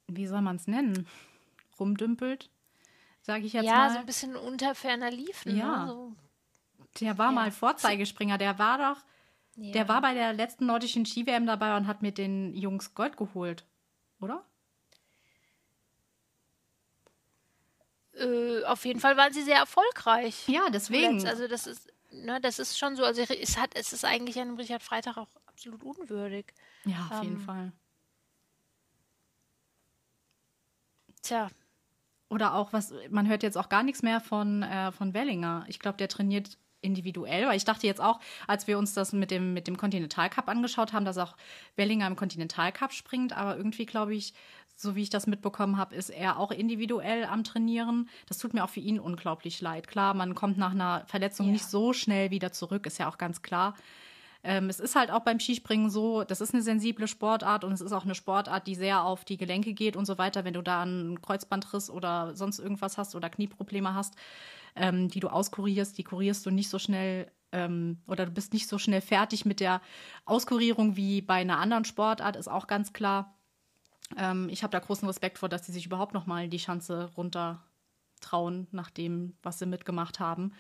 [SPEAKER 1] wie soll man es nennen, rumdümpelt, sage ich jetzt
[SPEAKER 2] ja,
[SPEAKER 1] mal.
[SPEAKER 2] so ein bisschen unter ferner liefen.
[SPEAKER 1] Ja.
[SPEAKER 2] Ne? So,
[SPEAKER 1] der war
[SPEAKER 2] ja.
[SPEAKER 1] mal Vorzeigespringer, der war doch,
[SPEAKER 2] ja.
[SPEAKER 1] der war bei der letzten nordischen Ski-WM dabei und hat mit den Jungs Gold geholt, oder?
[SPEAKER 2] Äh, auf jeden Fall waren sie sehr erfolgreich.
[SPEAKER 1] Ja, deswegen.
[SPEAKER 2] Also das ist, ne, das ist schon so. Also es hat, es ist eigentlich einem Richard Freitag auch absolut unwürdig.
[SPEAKER 1] ja, auf jeden
[SPEAKER 2] ähm,
[SPEAKER 1] Fall.
[SPEAKER 2] Tja,
[SPEAKER 1] Oder auch was, man hört jetzt auch gar nichts mehr von, äh, von Wellinger. Ich glaube, der trainiert individuell, weil ich dachte jetzt auch, als wir uns das mit dem, mit dem Continental Cup angeschaut haben, dass auch Wellinger im Continental Cup springt, aber irgendwie glaube ich, so wie ich das mitbekommen habe, ist er auch individuell am Trainieren. Das tut mir auch für ihn unglaublich leid. Klar, man kommt nach einer Verletzung
[SPEAKER 2] Ja.
[SPEAKER 1] nicht so schnell wieder zurück, ist ja auch ganz klar. Ähm, es ist halt auch beim Skispringen so, das ist eine sensible Sportart und es ist auch eine Sportart, die sehr auf die Gelenke geht und so weiter. Wenn du da einen Kreuzbandriss oder sonst irgendwas hast oder Knieprobleme hast, ähm, die du auskurierst, die kurierst du nicht so schnell ähm, oder du bist nicht so schnell fertig mit der Auskurierung wie bei einer anderen Sportart, ist auch ganz klar. Ähm, ich habe da großen Respekt vor, dass sie sich überhaupt noch mal die Schanze runter trauen, nach dem, was sie mitgemacht haben.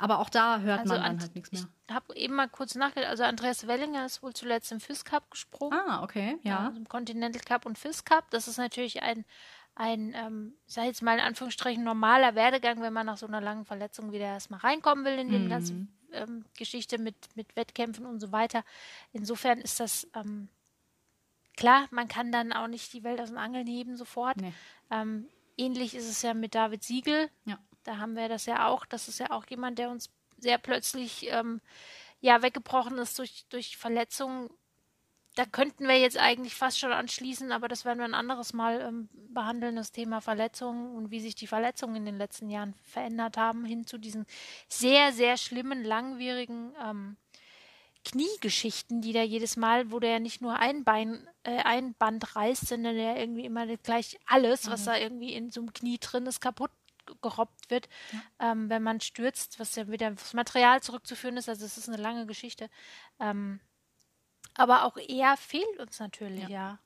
[SPEAKER 1] Aber auch da hört
[SPEAKER 2] also
[SPEAKER 1] man dann halt nichts mehr.
[SPEAKER 2] ich habe eben mal kurz nachgedacht. Also Andreas Wellinger ist wohl zuletzt im FIS Cup gesprungen.
[SPEAKER 1] Ah, okay, ja.
[SPEAKER 2] Also im Continental Cup und FIS Cup. Das ist natürlich ein, ein ähm, ich sage jetzt mal in Anführungsstrichen, normaler Werdegang, wenn man nach so einer langen Verletzung wieder erstmal reinkommen will in die ganze ähm, Geschichte mit, mit Wettkämpfen und so weiter. Insofern ist das ähm, klar, man kann dann auch nicht die Welt aus dem Angeln heben sofort.
[SPEAKER 1] Nee.
[SPEAKER 2] Ähm, ähnlich ist es ja mit David Siegel.
[SPEAKER 1] Ja.
[SPEAKER 2] Da haben wir das ja auch. Das ist ja auch jemand, der uns sehr plötzlich ähm, ja weggebrochen ist durch, durch Verletzungen. Da könnten wir jetzt eigentlich fast schon anschließen, aber das werden wir ein anderes Mal ähm, behandeln, das Thema Verletzungen und wie sich die Verletzungen in den letzten Jahren verändert haben, hin zu diesen sehr, sehr schlimmen, langwierigen ähm, Kniegeschichten, die da jedes Mal, wo der ja nicht nur ein Bein, äh, ein Band reißt, sondern der irgendwie immer gleich alles, was da irgendwie in so einem Knie drin ist, kaputt gerobbt wird, ähm, wenn man stürzt, was ja wieder aufs Material zurückzuführen ist. Also es ist eine lange Geschichte. Ähm, aber auch er fehlt uns natürlich, ja.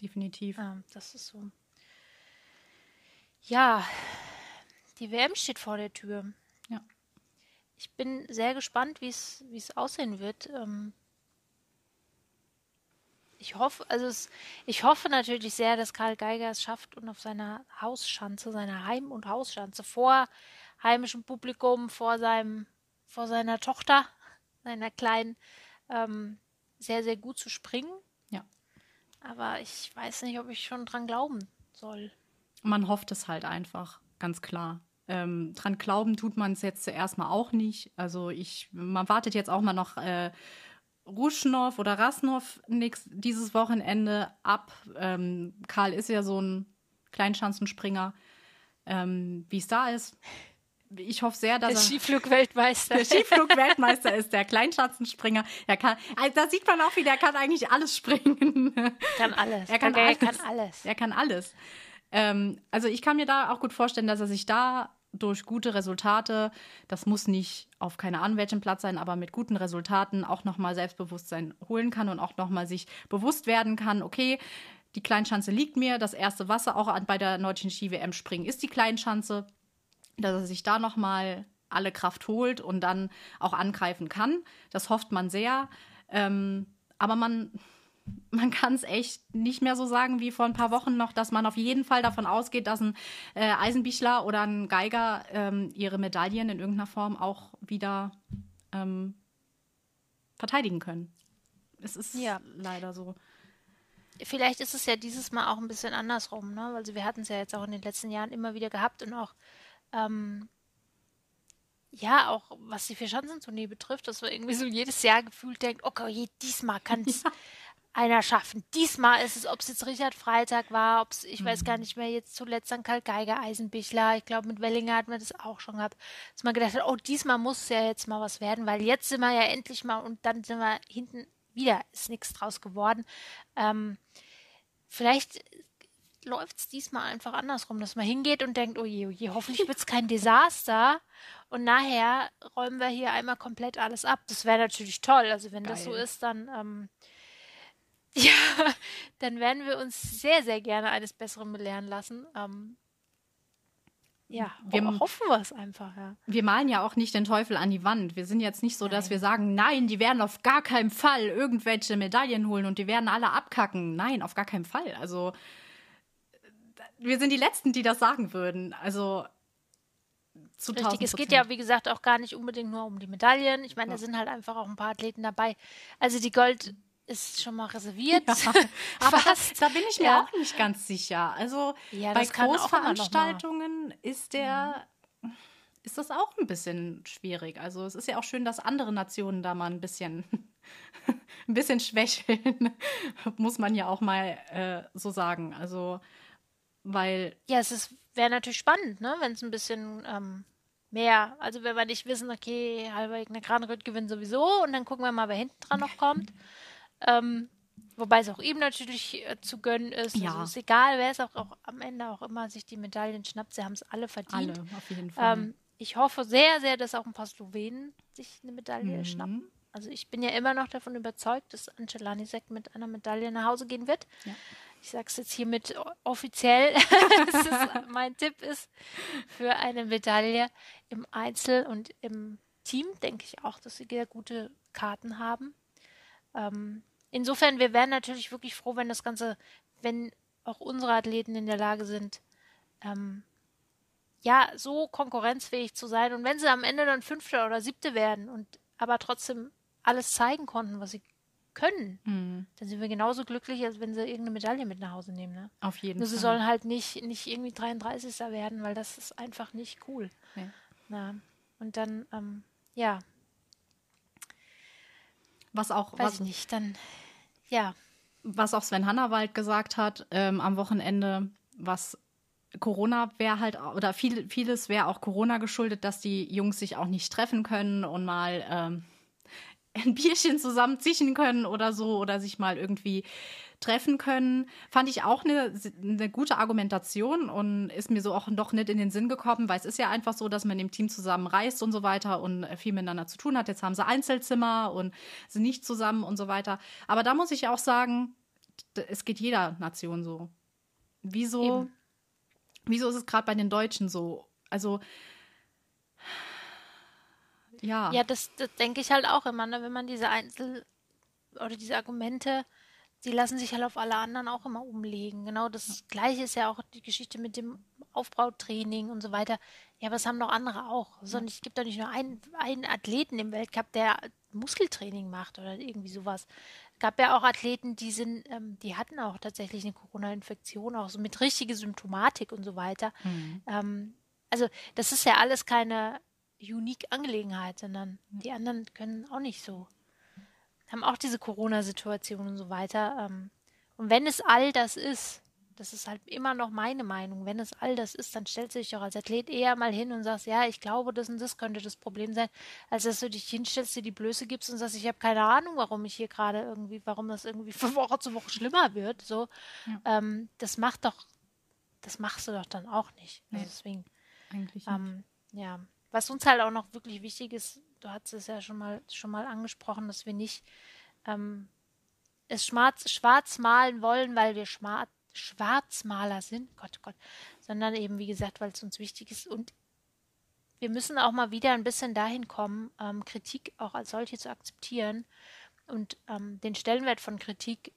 [SPEAKER 1] Definitiv.
[SPEAKER 2] Ähm, das ist so. Ja, die WM steht vor der Tür.
[SPEAKER 1] Ja.
[SPEAKER 2] Ich bin sehr gespannt, wie es wie es aussehen wird. Ich hoffe, also es, ich hoffe natürlich sehr, dass Karl Geiger es schafft und auf seiner Hausschanze, seiner Heim- und Hausschanze vor heimischem Publikum, vor seinem, vor seiner Tochter, seiner kleinen, ähm, sehr, sehr gut zu springen.
[SPEAKER 1] Ja.
[SPEAKER 2] Aber ich weiß nicht, ob ich schon dran glauben soll.
[SPEAKER 1] Man hofft es halt einfach, ganz klar. Ähm, dran glauben tut man es jetzt zuerst mal auch nicht. Also ich, man wartet jetzt auch mal noch äh, Ruschnow oder Rasnov nix, dieses Wochenende ab. Ähm, Karl ist ja so ein Kleinschanzenspringer. Ähm, Wie es da ist, ich hoffe sehr, dass
[SPEAKER 2] der Skiflugweltmeister.
[SPEAKER 1] Der Skiflugweltmeister ist der Kleinschatzenspringer. Er kann, also da sieht man auch, wie der kann eigentlich alles springen.
[SPEAKER 2] Kann alles.
[SPEAKER 1] Er kann,
[SPEAKER 2] okay,
[SPEAKER 1] alles.
[SPEAKER 2] Er kann alles.
[SPEAKER 1] Er kann alles. Ähm, also ich kann mir da auch gut vorstellen, dass er sich da durch gute Resultate, das muss nicht auf keine Ahnung welchem Platz sein, aber mit guten Resultaten auch nochmal Selbstbewusstsein holen kann und auch nochmal sich bewusst werden kann, okay, die Kleinschanze liegt mir, das erste Wasser auch bei der nordischen Ski-WM springen ist die Kleinschanze, dass er sich da nochmal alle Kraft holt und dann auch angreifen kann. Das hofft man sehr. Ähm, aber man, man kann es echt nicht mehr so sagen wie vor ein paar Wochen noch, dass man auf jeden Fall davon ausgeht, dass ein äh, Eisenbichler oder ein Geiger ähm, ihre Medaillen in irgendeiner Form auch wieder ähm, verteidigen können. Es ist ja. leider so.
[SPEAKER 2] Vielleicht ist es ja dieses Mal auch ein bisschen andersrum, ne? Also wir hatten es ja jetzt auch in den letzten Jahren immer wieder gehabt und auch ähm, ja, auch was die Vierschanzentournee betrifft, dass man irgendwie so jedes Jahr gefühlt denkt, okay, diesmal kann es *laughs* ja. Einer schaffen. Diesmal ist es, ob es jetzt Richard Freitag war, ob es, ich mhm. weiß gar mhm. nicht mehr, jetzt zuletzt an Karl Geiger, Eisenbichler, ich glaube mit Wellinger hat man das auch schon gehabt, dass man gedacht hat, oh, diesmal muss ja jetzt mal was werden, weil jetzt sind wir ja endlich mal und dann sind wir hinten wieder, ist nichts draus geworden. Ähm, vielleicht läuft es diesmal einfach andersrum, dass man hingeht und denkt, oh je, oh je, hoffentlich wird es kein *laughs* Desaster. Und nachher räumen wir hier einmal komplett alles ab. Das wäre natürlich toll. Also wenn Geil. das so ist, dann ähm, ja, dann werden wir uns sehr, sehr gerne eines Besseren belehren lassen. Ähm, ja, wir hoffen wir es einfach, ja.
[SPEAKER 1] Wir malen ja auch nicht den Teufel an die Wand. Wir sind jetzt nicht so, nein. dass wir sagen, nein, die werden auf gar keinen Fall irgendwelche Medaillen holen und die werden alle abkacken. Nein, auf gar keinen Fall. Also wir sind die Letzten, die das sagen würden. Also
[SPEAKER 2] zu Richtig, es geht ja, wie gesagt, auch gar nicht unbedingt nur um die Medaillen. Ich meine, ja. da sind halt einfach auch ein paar Athleten dabei. Also die Gold ist schon mal reserviert. Ja, *laughs*
[SPEAKER 1] aber *laughs* das, da bin ich mir ja. auch nicht ganz sicher. Also ja, bei Großveranstaltungen ist der mhm. ist das auch ein bisschen schwierig. Also es ist ja auch schön, dass andere Nationen da mal ein bisschen *laughs* ein bisschen schwächeln, muss man ja auch mal äh, so sagen. Also weil.
[SPEAKER 2] Ja, es wäre natürlich spannend, ne? wenn es ein bisschen ähm, mehr, also wenn wir nicht wissen, okay, halber Kranrütt gewinnt sowieso und dann gucken wir mal, wer hinten dran noch kommt. Ähm, wobei es auch ihm natürlich äh, zu gönnen ist. Ja. Also ist egal, wer es auch, auch, am Ende auch immer sich die Medaillen schnappt, sie haben es alle verdient. Alle, auf jeden Fall. Ähm, ich hoffe sehr, sehr, dass auch ein paar Slowenen sich eine Medaille mhm. schnappen. Also ich bin ja immer noch davon überzeugt, dass Ancelanizek mit einer Medaille nach Hause gehen wird. Ja ich sage es jetzt hiermit offiziell, *laughs* ist, mein Tipp ist für eine Medaille im Einzel und im Team, denke ich auch, dass sie sehr gute Karten haben. Ähm, insofern, wir wären natürlich wirklich froh, wenn das Ganze, wenn auch unsere Athleten in der Lage sind, ähm, ja, so konkurrenzfähig zu sein. Und wenn sie am Ende dann Fünfte oder Siebte werden und aber trotzdem alles zeigen konnten, was sie können, mhm. dann sind wir genauso glücklich, als wenn sie irgendeine Medaille mit nach Hause nehmen. Ne?
[SPEAKER 1] Auf jeden
[SPEAKER 2] Nur
[SPEAKER 1] Fall.
[SPEAKER 2] sie sollen halt nicht, nicht irgendwie 33. werden, weil das ist einfach nicht cool. Ja. Na, und dann, ähm, ja.
[SPEAKER 1] Was auch.
[SPEAKER 2] Weiß
[SPEAKER 1] was,
[SPEAKER 2] ich nicht, dann, ja.
[SPEAKER 1] Was auch Sven Hannawald gesagt hat ähm, am Wochenende, was Corona wäre halt, oder viel, vieles wäre auch Corona geschuldet, dass die Jungs sich auch nicht treffen können und mal ähm, ein Bierchen zusammen zischen können oder so oder sich mal irgendwie treffen können. Fand ich auch eine, eine gute Argumentation und ist mir so auch noch nicht in den Sinn gekommen, weil es ist ja einfach so, dass man im Team zusammen reist und so weiter und viel miteinander zu tun hat. Jetzt haben sie Einzelzimmer und sind nicht zusammen und so weiter. Aber da muss ich auch sagen, es geht jeder Nation so. Wieso, wieso ist es gerade bei den Deutschen so? Also ja.
[SPEAKER 2] Ja, das, das denke ich halt auch immer, ne? wenn man diese Einzel- oder diese Argumente, die lassen sich halt auf alle anderen auch immer umlegen. Genau das Gleiche ist ja auch die Geschichte mit dem Aufbautraining und so weiter. Ja, aber es haben noch andere auch. Sondern es gibt doch nicht nur einen, einen Athleten im Weltcup, der Muskeltraining macht oder irgendwie sowas. Es gab ja auch Athleten, die sind, ähm, die hatten auch tatsächlich eine Corona-Infektion, auch so mit richtiger Symptomatik und so weiter. Mhm. Ähm, also das ist ja alles keine unique Angelegenheit, sondern die anderen können auch nicht so. Haben auch diese Corona-Situation und so weiter. Ähm, und wenn es all das ist, das ist halt immer noch meine Meinung. Wenn es all das ist, dann stellst du dich doch als Athlet eher mal hin und sagst, ja, ich glaube, das und das könnte das Problem sein, als dass du dich hinstellst, dir die Blöße gibst und sagst, ich habe keine Ahnung, warum ich hier gerade irgendwie, warum das irgendwie von Woche zu Woche schlimmer wird. So, ja. ähm, das macht doch, das machst du doch dann auch nicht. Also also deswegen, eigentlich ähm, ja. Was uns halt auch noch wirklich wichtig ist, du hast es ja schon mal schon mal angesprochen, dass wir nicht ähm, es schwarz, schwarz malen wollen, weil wir schwarz Schwarzmaler sind, Gott, Gott, sondern eben, wie gesagt, weil es uns wichtig ist. Und wir müssen auch mal wieder ein bisschen dahin kommen, ähm, Kritik auch als solche zu akzeptieren und ähm, den Stellenwert von Kritik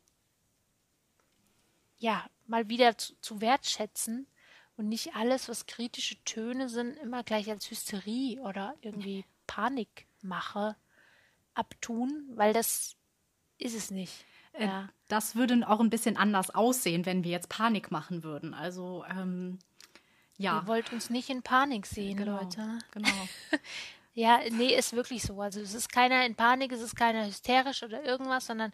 [SPEAKER 2] ja mal wieder zu, zu wertschätzen und nicht alles, was kritische Töne sind, immer gleich als Hysterie oder irgendwie Panikmache abtun, weil das ist es nicht.
[SPEAKER 1] Äh, ja. Das würde auch ein bisschen anders aussehen, wenn wir jetzt Panik machen würden. Also, ähm, ja.
[SPEAKER 2] Ihr wollt uns nicht in Panik sehen,
[SPEAKER 1] genau,
[SPEAKER 2] Leute.
[SPEAKER 1] Genau. *laughs*
[SPEAKER 2] ja, nee, ist wirklich so. Also, es ist keiner in Panik, es ist keiner hysterisch oder irgendwas, sondern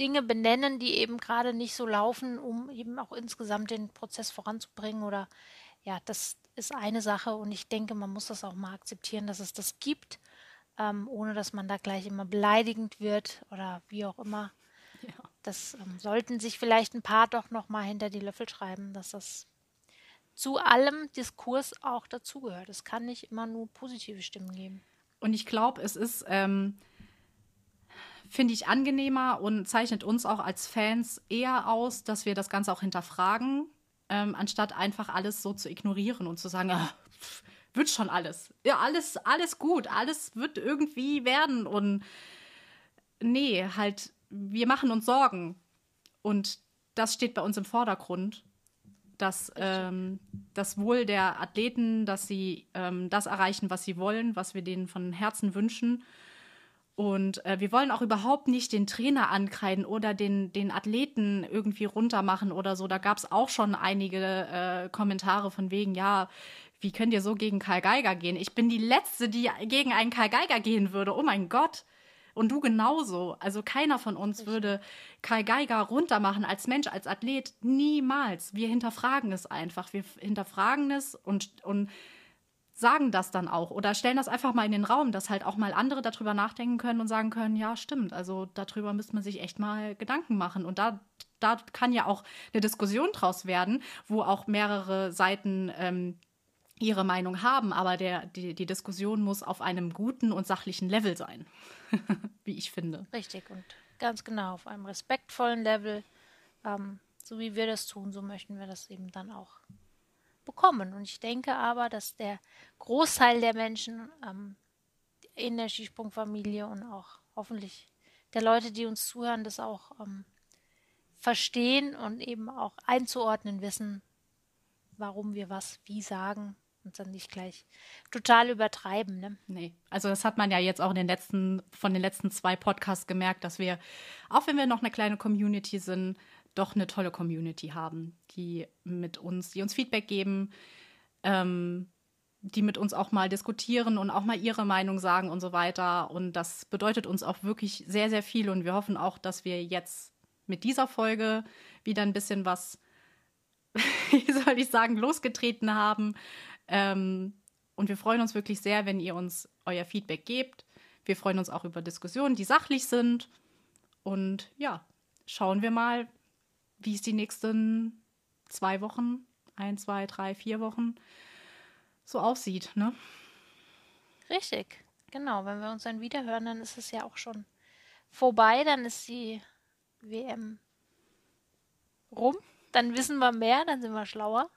[SPEAKER 2] Dinge benennen, die eben gerade nicht so laufen, um eben auch insgesamt den Prozess voranzubringen oder ja, das ist eine Sache und ich denke, man muss das auch mal akzeptieren, dass es das gibt ähm, ohne dass man da gleich immer beleidigend wird oder wie auch immer. Ja. Das ähm, sollten sich vielleicht ein paar doch noch mal hinter die Löffel schreiben, dass das zu allem Diskurs auch dazugehört. Es kann nicht immer nur positive Stimmen geben.
[SPEAKER 1] Und ich glaube, es ist, ähm, finde ich, angenehmer und zeichnet uns auch als Fans eher aus, dass wir das Ganze auch hinterfragen, ähm, anstatt einfach alles so zu ignorieren und zu sagen, ah, pff, wird schon alles. Ja, alles, alles gut. Alles wird irgendwie werden. Und nee, halt, wir machen uns Sorgen. Und das steht bei uns im Vordergrund. Dass ähm, das Wohl der Athleten, dass sie ähm, das erreichen, was sie wollen, was wir denen von Herzen wünschen. Und äh, wir wollen auch überhaupt nicht den Trainer ankreiden oder den, den Athleten irgendwie runtermachen oder so. Da gab es auch schon einige äh, Kommentare von wegen, ja, wie könnt ihr so gegen Karl Geiger gehen? Ich bin die Letzte, die gegen einen Karl Geiger gehen würde. Oh mein Gott. Und du genauso. Also keiner von uns würde Karl Geiger runtermachen als Mensch, als Athlet. Niemals. Wir hinterfragen es einfach. Wir hinterfragen es und, und sagen das dann auch oder stellen das einfach mal in den Raum, dass halt auch mal andere darüber nachdenken können und sagen können, ja, stimmt, also darüber müsste man sich echt mal Gedanken machen. Und da, da kann ja auch eine Diskussion draus werden, wo auch mehrere Seiten ähm, ihre Meinung haben, aber der, die, die Diskussion muss auf einem guten und sachlichen Level sein, *laughs* wie ich finde.
[SPEAKER 2] Richtig und ganz genau auf einem respektvollen Level. Ähm, so wie wir das tun, so möchten wir das eben dann auch bekommen. Und ich denke aber, dass der Großteil der Menschen ähm, in der Skisprungfamilie und auch hoffentlich der Leute, die uns zuhören, das auch ähm, verstehen und eben auch einzuordnen wissen, warum wir was wie sagen und dann nicht gleich total übertreiben. Ne?
[SPEAKER 1] Nee, also das hat man ja jetzt auch in den letzten, von den letzten zwei Podcasts gemerkt, dass wir, auch wenn wir noch eine kleine Community sind, doch eine tolle Community haben, die mit uns, die uns Feedback geben, ähm, die mit uns auch mal diskutieren und auch mal ihre Meinung sagen und so weiter. Und das bedeutet uns auch wirklich sehr, sehr viel. Und wir hoffen auch, dass wir jetzt mit dieser Folge wieder ein bisschen was, *laughs* wie soll ich sagen, losgetreten haben, ähm, und wir freuen uns wirklich sehr, wenn ihr uns euer Feedback gebt. Wir freuen uns auch über Diskussionen, die sachlich sind. Und ja, schauen wir mal, wie es die nächsten zwei Wochen, ein, zwei, drei, vier Wochen so aussieht. Ne?
[SPEAKER 2] Richtig, genau. Wenn wir uns dann wiederhören, dann ist es ja auch schon vorbei. Dann ist die WM rum. Dann wissen wir mehr, dann sind wir schlauer.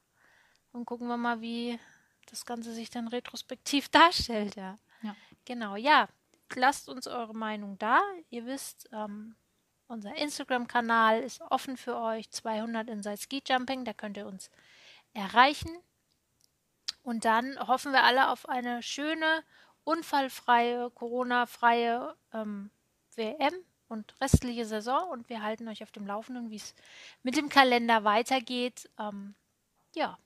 [SPEAKER 2] Und gucken wir mal, wie das Ganze sich dann retrospektiv *laughs* darstellt, ja. ja. Genau, ja. Lasst uns eure Meinung da. Ihr wisst, ähm, unser Instagram-Kanal ist offen für euch. 200 Inside Ski Jumping, da könnt ihr uns erreichen. Und dann hoffen wir alle auf eine schöne, unfallfreie, Corona-freie ähm, WM und restliche Saison. Und wir halten euch auf dem Laufenden, wie es mit dem Kalender weitergeht. Ähm, ja,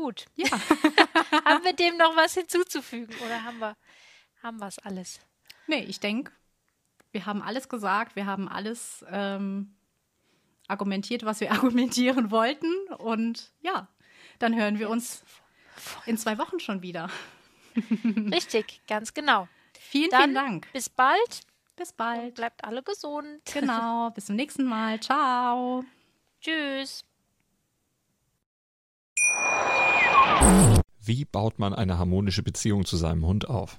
[SPEAKER 2] Gut. Ja. *laughs* haben wir dem noch was hinzuzufügen oder haben wir haben wir es alles?
[SPEAKER 1] Nee, ich denke, wir haben alles gesagt, wir haben alles, ähm, argumentiert, was wir *laughs* argumentieren wollten. Und ja, dann hören wir uns in zwei Wochen schon wieder. *laughs*
[SPEAKER 2] Richtig, ganz genau.
[SPEAKER 1] Vielen,
[SPEAKER 2] Dann
[SPEAKER 1] vielen Dank.
[SPEAKER 2] Bis bald.
[SPEAKER 1] Bis bald.
[SPEAKER 2] Bleibt alle gesund. *laughs*
[SPEAKER 1] Genau. Bis zum nächsten Mal. Ciao.
[SPEAKER 2] Tschüss.
[SPEAKER 3] Wie baut man eine harmonische Beziehung zu seinem Hund auf?